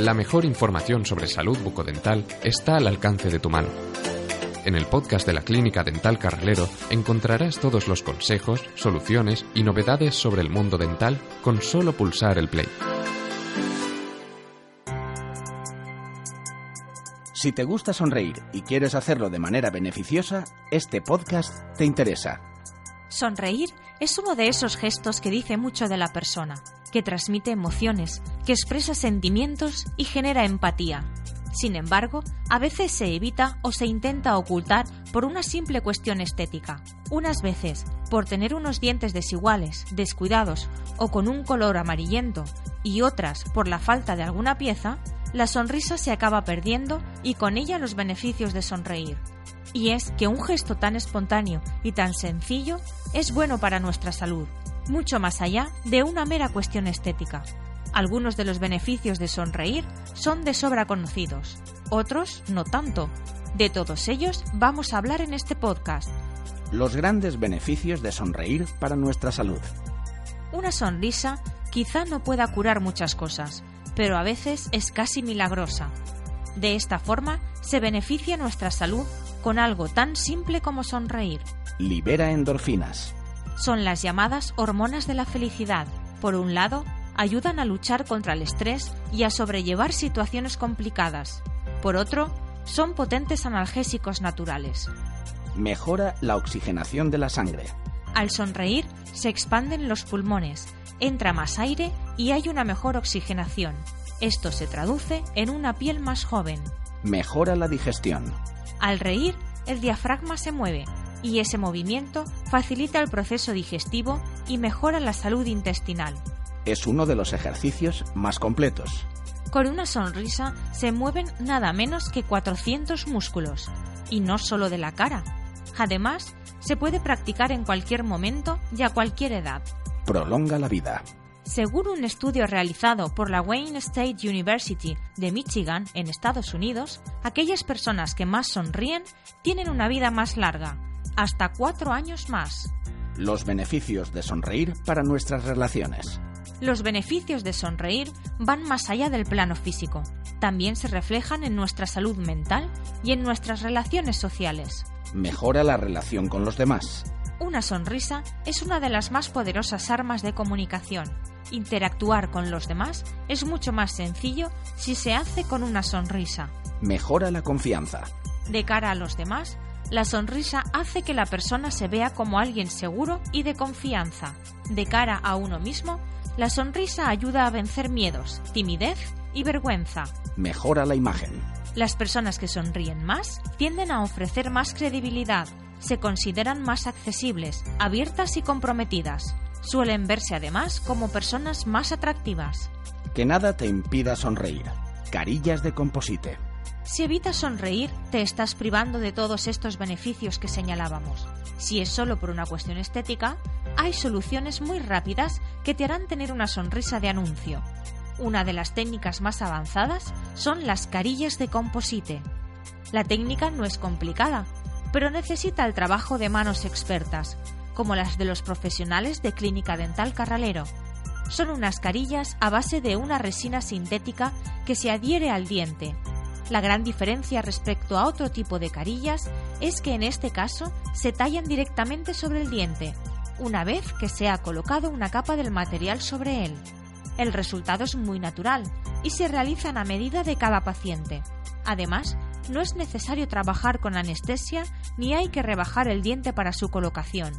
La mejor información sobre salud bucodental está al alcance de tu mano. En el podcast de la Clínica Dental Carralero encontrarás todos los consejos, soluciones y novedades sobre el mundo dental con solo pulsar el play. Si te gusta sonreír y quieres hacerlo de manera beneficiosa, este podcast te interesa. Sonreír es uno de esos gestos que dice mucho de la persona, que transmite emociones, que expresa sentimientos y genera empatía. Sin embargo, a veces se evita o se intenta ocultar por una simple cuestión estética. Unas veces, por tener unos dientes desiguales, descuidados o con un color amarillento, y otras por la falta de alguna pieza, la sonrisa se acaba perdiendo y con ella los beneficios de sonreír. Y es que un gesto tan espontáneo y tan sencillo es bueno para nuestra salud, mucho más allá de una mera cuestión estética. Algunos de los beneficios de sonreír son de sobra conocidos, otros no tanto. De todos ellos vamos a hablar en este podcast. Los grandes beneficios de sonreír para nuestra salud. Una sonrisa quizá no pueda curar muchas cosas, pero a veces es casi milagrosa. De esta forma se beneficia nuestra salud con algo tan simple como sonreír. Libera endorfinas. Son las llamadas hormonas de la felicidad. Por un lado, ayudan a luchar contra el estrés y a sobrellevar situaciones complicadas. Por otro, son potentes analgésicos naturales. Mejora la oxigenación de la sangre. Al sonreír, se expanden los pulmones, entra más aire y hay una mejor oxigenación. Esto se traduce en una piel más joven. Mejora la digestión. Al reír, el diafragma se mueve y ese movimiento facilita el proceso digestivo y mejora la salud intestinal. Es uno de los ejercicios más completos. Con una sonrisa se mueven nada menos que 400 músculos, y no solo de la cara. Además, se puede practicar en cualquier momento y a cualquier edad. Prolonga la vida. Según un estudio realizado por la Wayne State University de Michigan en Estados Unidos, aquellas personas que más sonríen tienen una vida más larga, hasta cuatro años más. Los beneficios de sonreír para nuestras relaciones. Los beneficios de sonreír van más allá del plano físico. También se reflejan en nuestra salud mental y en nuestras relaciones sociales. Mejora la relación con los demás. Una sonrisa es una de las más poderosas armas de comunicación. Interactuar con los demás es mucho más sencillo si se hace con una sonrisa. Mejora la confianza. De cara a los demás, la sonrisa hace que la persona se vea como alguien seguro y de confianza. De cara a uno mismo, la sonrisa ayuda a vencer miedos, timidez y vergüenza. Mejora la imagen. Las personas que sonríen más tienden a ofrecer más credibilidad, se consideran más accesibles, abiertas y comprometidas. Suelen verse además como personas más atractivas. Que nada te impida sonreír. Carillas de composite. Si evitas sonreír, te estás privando de todos estos beneficios que señalábamos. Si es solo por una cuestión estética, hay soluciones muy rápidas que te harán tener una sonrisa de anuncio. Una de las técnicas más avanzadas son las carillas de composite. La técnica no es complicada, pero necesita el trabajo de manos expertas, como las de los profesionales de Clínica Dental Carralero. Son unas carillas a base de una resina sintética que se adhiere al diente. La gran diferencia respecto a otro tipo de carillas es que en este caso se tallan directamente sobre el diente, una vez que se ha colocado una capa del material sobre él. El resultado es muy natural y se realizan a medida de cada paciente. Además, no es necesario trabajar con anestesia ni hay que rebajar el diente para su colocación.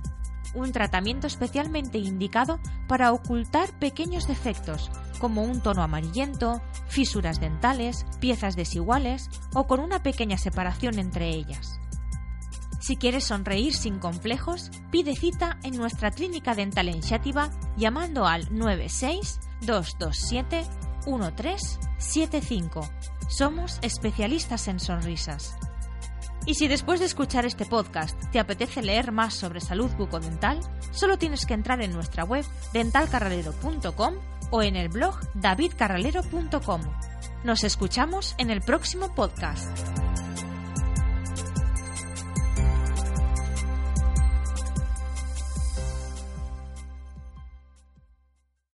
Un tratamiento especialmente indicado para ocultar pequeños defectos, como un tono amarillento, fisuras dentales, piezas desiguales o con una pequeña separación entre ellas. Si quieres sonreír sin complejos, pide cita en nuestra clínica dental en Xátiva llamando al 96 227 13 75. Somos especialistas en sonrisas. Y si después de escuchar este podcast te apetece leer más sobre salud bucodental, solo tienes que entrar en nuestra web dentalcarralero.com o en el blog davidcarralero.com. Nos escuchamos en el próximo podcast.